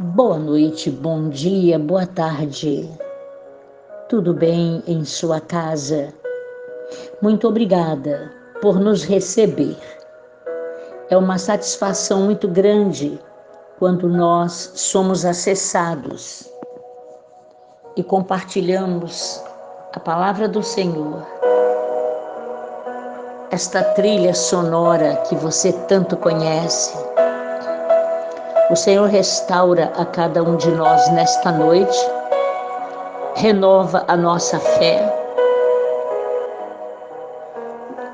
Boa noite, bom dia, boa tarde. Tudo bem em sua casa? Muito obrigada por nos receber. É uma satisfação muito grande quando nós somos acessados e compartilhamos a palavra do Senhor. Esta trilha sonora que você tanto conhece o Senhor restaura a cada um de nós nesta noite, renova a nossa fé,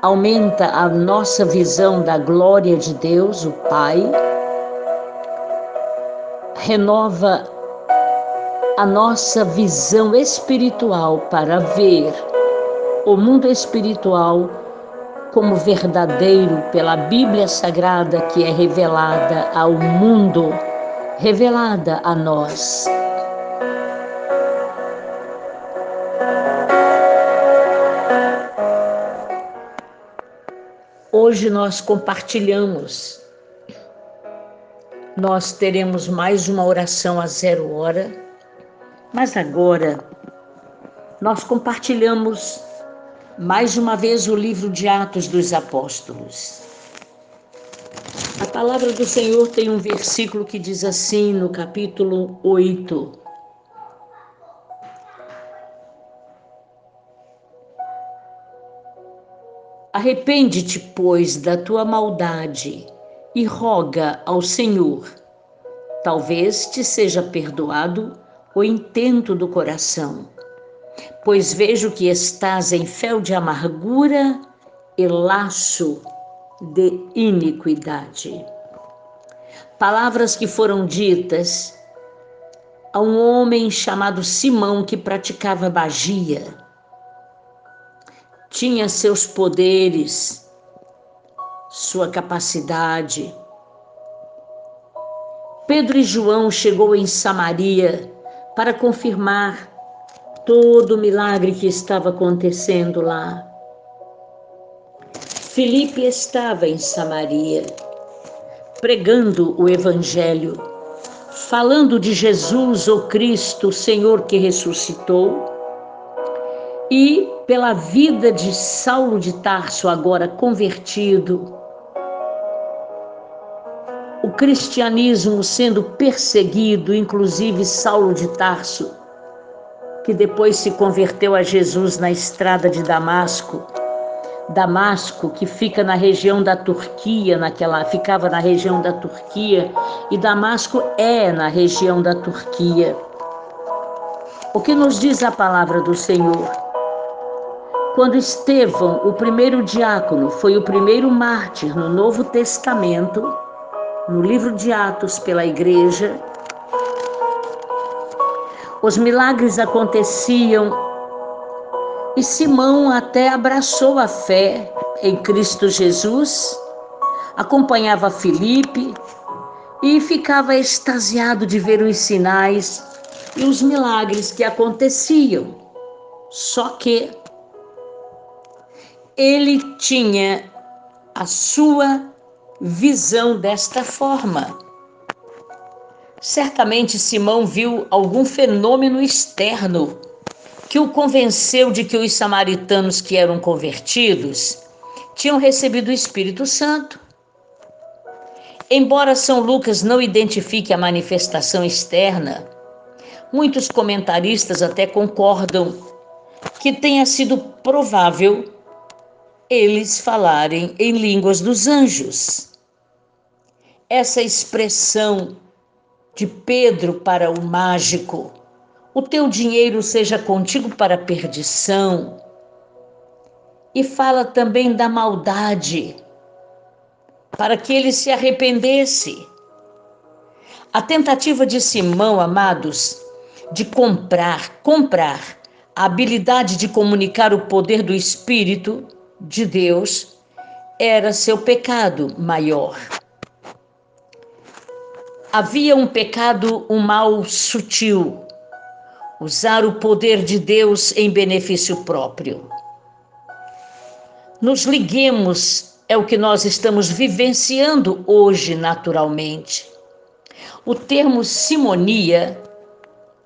aumenta a nossa visão da glória de Deus, o Pai, renova a nossa visão espiritual para ver o mundo espiritual como verdadeiro pela Bíblia Sagrada que é revelada ao mundo, revelada a nós. Hoje nós compartilhamos, nós teremos mais uma oração a zero hora, mas agora nós compartilhamos mais uma vez o livro de Atos dos Apóstolos. A palavra do Senhor tem um versículo que diz assim no capítulo 8. Arrepende-te, pois, da tua maldade e roga ao Senhor. Talvez te seja perdoado o intento do coração pois vejo que estás em fel de amargura e laço de iniquidade. Palavras que foram ditas a um homem chamado Simão que praticava magia. Tinha seus poderes, sua capacidade. Pedro e João chegou em Samaria para confirmar todo o milagre que estava acontecendo lá. Filipe estava em Samaria, pregando o Evangelho, falando de Jesus, o Cristo, o Senhor que ressuscitou, e pela vida de Saulo de Tarso, agora convertido, o cristianismo sendo perseguido, inclusive Saulo de Tarso, que depois se converteu a Jesus na estrada de Damasco. Damasco, que fica na região da Turquia, naquela ficava na região da Turquia, e Damasco é na região da Turquia. O que nos diz a palavra do Senhor? Quando Estevão, o primeiro diácono, foi o primeiro mártir no Novo Testamento, no livro de Atos pela igreja, os milagres aconteciam e Simão até abraçou a fé em Cristo Jesus, acompanhava Filipe e ficava extasiado de ver os sinais e os milagres que aconteciam. Só que ele tinha a sua visão desta forma. Certamente Simão viu algum fenômeno externo que o convenceu de que os samaritanos que eram convertidos tinham recebido o Espírito Santo. Embora São Lucas não identifique a manifestação externa, muitos comentaristas até concordam que tenha sido provável eles falarem em línguas dos anjos. Essa expressão de Pedro para o mágico. O teu dinheiro seja contigo para a perdição. E fala também da maldade, para que ele se arrependesse. A tentativa de Simão, amados, de comprar, comprar a habilidade de comunicar o poder do Espírito de Deus, era seu pecado maior. Havia um pecado, um mal sutil, usar o poder de Deus em benefício próprio. Nos liguemos é o que nós estamos vivenciando hoje naturalmente. O termo simonia,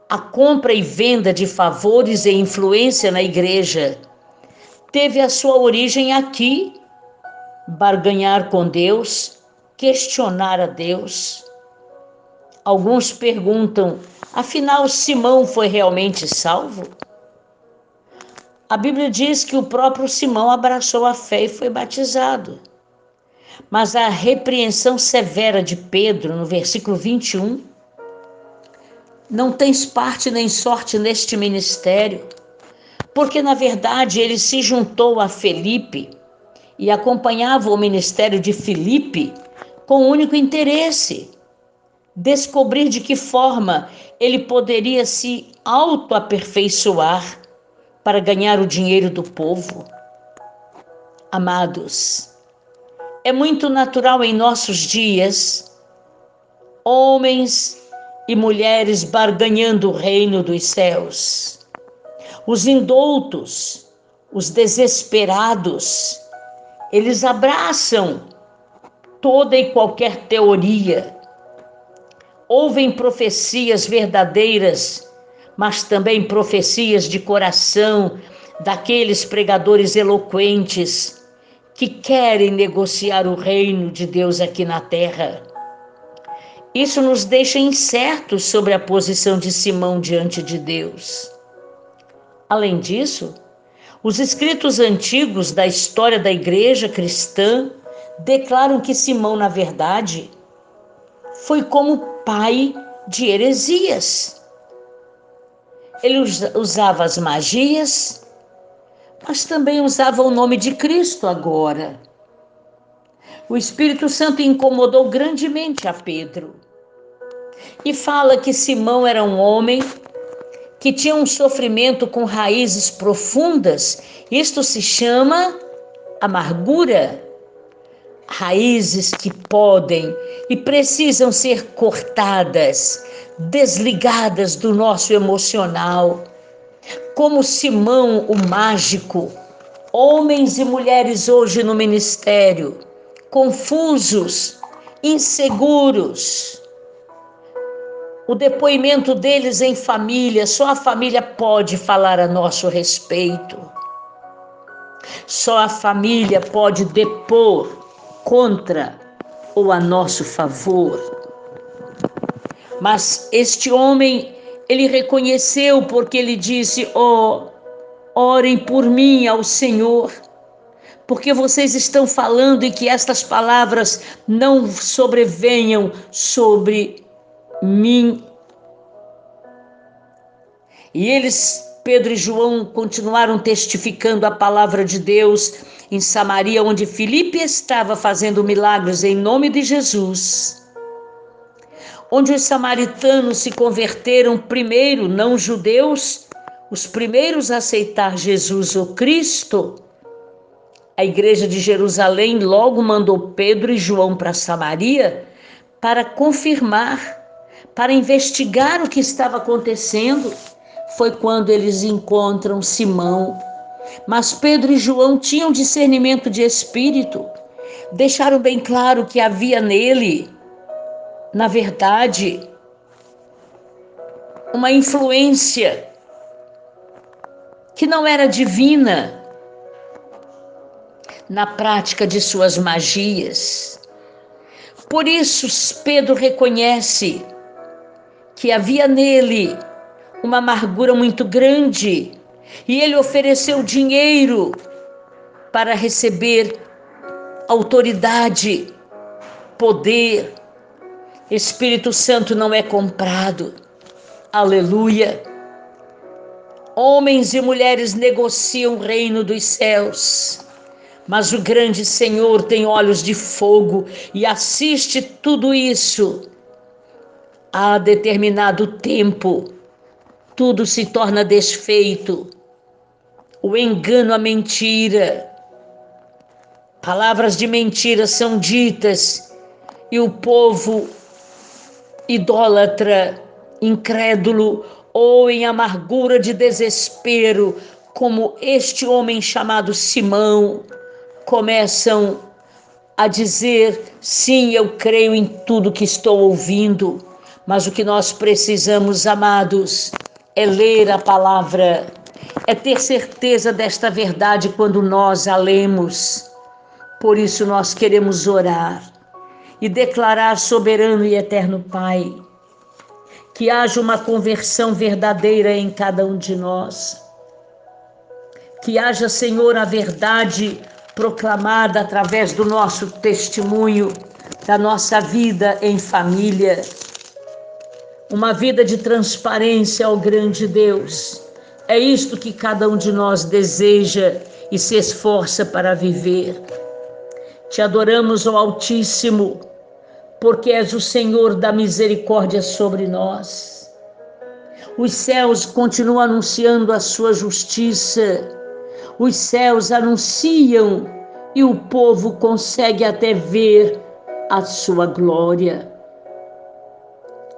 a compra e venda de favores e influência na igreja, teve a sua origem aqui, barganhar com Deus, questionar a Deus. Alguns perguntam: afinal, Simão foi realmente salvo? A Bíblia diz que o próprio Simão abraçou a fé e foi batizado. Mas a repreensão severa de Pedro, no versículo 21, não tens parte nem sorte neste ministério, porque na verdade ele se juntou a Felipe e acompanhava o ministério de Filipe com o único interesse descobrir de que forma ele poderia se autoaperfeiçoar para ganhar o dinheiro do povo. Amados, é muito natural em nossos dias homens e mulheres barganhando o reino dos céus. Os indoutos, os desesperados, eles abraçam toda e qualquer teoria, ouvem profecias verdadeiras, mas também profecias de coração daqueles pregadores eloquentes que querem negociar o reino de Deus aqui na terra. Isso nos deixa incertos sobre a posição de Simão diante de Deus. Além disso, os escritos antigos da história da igreja cristã declaram que Simão, na verdade, foi como pai de heresias. Ele usava as magias, mas também usava o nome de Cristo agora. O Espírito Santo incomodou grandemente a Pedro e fala que Simão era um homem que tinha um sofrimento com raízes profundas. Isto se chama amargura. Raízes que podem e precisam ser cortadas, desligadas do nosso emocional como Simão o mágico, homens e mulheres hoje no ministério, confusos, inseguros. O depoimento deles em família, só a família pode falar a nosso respeito. Só a família pode depor contra ou a nosso favor. Mas este homem ele reconheceu porque ele disse: "Ó, oh, orem por mim ao Senhor, porque vocês estão falando e que estas palavras não sobrevenham sobre mim". E eles, Pedro e João, continuaram testificando a palavra de Deus em Samaria, onde Filipe estava fazendo milagres em nome de Jesus onde os samaritanos se converteram primeiro, não judeus, os primeiros a aceitar Jesus o Cristo. A igreja de Jerusalém logo mandou Pedro e João para Samaria para confirmar, para investigar o que estava acontecendo. Foi quando eles encontram Simão. Mas Pedro e João tinham discernimento de espírito, deixaram bem claro que havia nele na verdade, uma influência que não era divina na prática de suas magias. Por isso, Pedro reconhece que havia nele uma amargura muito grande e ele ofereceu dinheiro para receber autoridade, poder, Espírito Santo não é comprado. Aleluia. Homens e mulheres negociam o reino dos céus, mas o grande Senhor tem olhos de fogo e assiste tudo isso. A determinado tempo, tudo se torna desfeito. O engano, a mentira. Palavras de mentira são ditas e o povo idólatra, incrédulo ou em amargura de desespero, como este homem chamado Simão, começam a dizer: sim, eu creio em tudo que estou ouvindo, mas o que nós precisamos, amados, é ler a palavra, é ter certeza desta verdade quando nós a lemos. Por isso nós queremos orar e declarar, soberano e eterno Pai, que haja uma conversão verdadeira em cada um de nós. Que haja, Senhor, a verdade proclamada através do nosso testemunho, da nossa vida em família. Uma vida de transparência ao grande Deus. É isto que cada um de nós deseja e se esforça para viver. Te adoramos, ó Altíssimo, porque és o Senhor da misericórdia sobre nós. Os céus continuam anunciando a sua justiça os céus anunciam e o povo consegue até ver a sua glória.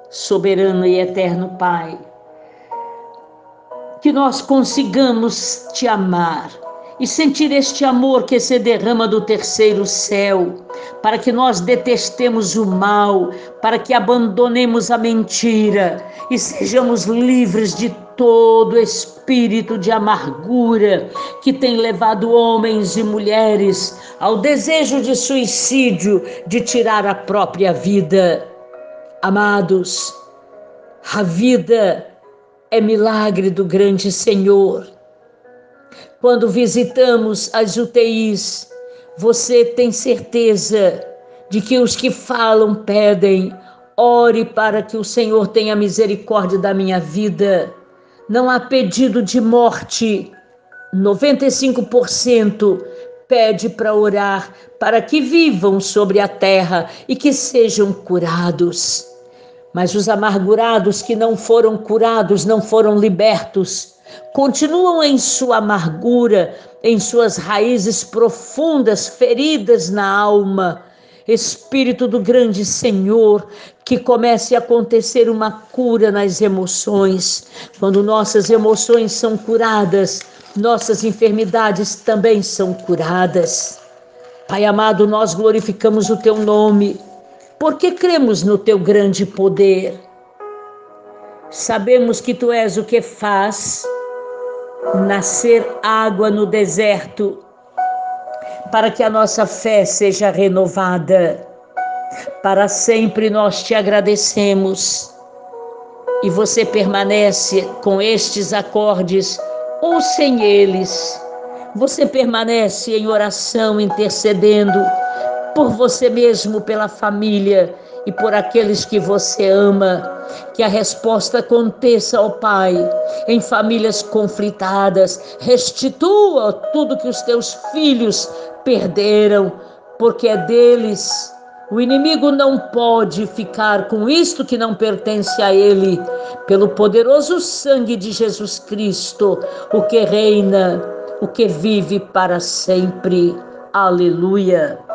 Soberano e eterno Pai, que nós consigamos te amar e sentir este amor que se derrama do terceiro céu, para que nós detestemos o mal, para que abandonemos a mentira e sejamos livres de todo espírito de amargura que tem levado homens e mulheres ao desejo de suicídio, de tirar a própria vida. Amados, a vida é milagre do grande Senhor quando visitamos as UTIs, você tem certeza de que os que falam pedem, ore para que o Senhor tenha misericórdia da minha vida. Não há pedido de morte. 95% pede para orar para que vivam sobre a terra e que sejam curados. Mas os amargurados que não foram curados, não foram libertos, continuam em sua amargura, em suas raízes profundas, feridas na alma. Espírito do grande Senhor, que comece a acontecer uma cura nas emoções. Quando nossas emoções são curadas, nossas enfermidades também são curadas. Pai amado, nós glorificamos o teu nome, porque cremos no teu grande poder. Sabemos que tu és o que faz nascer água no deserto, para que a nossa fé seja renovada. Para sempre nós te agradecemos. E você permanece com estes acordes ou sem eles. Você permanece em oração, intercedendo por você mesmo, pela família e por aqueles que você ama. Que a resposta aconteça, ó Pai, em famílias conflitadas. Restitua tudo que os teus filhos perderam, porque é deles. O inimigo não pode ficar com isto que não pertence a ele, pelo poderoso sangue de Jesus Cristo, o que reina, o que vive para sempre. Aleluia.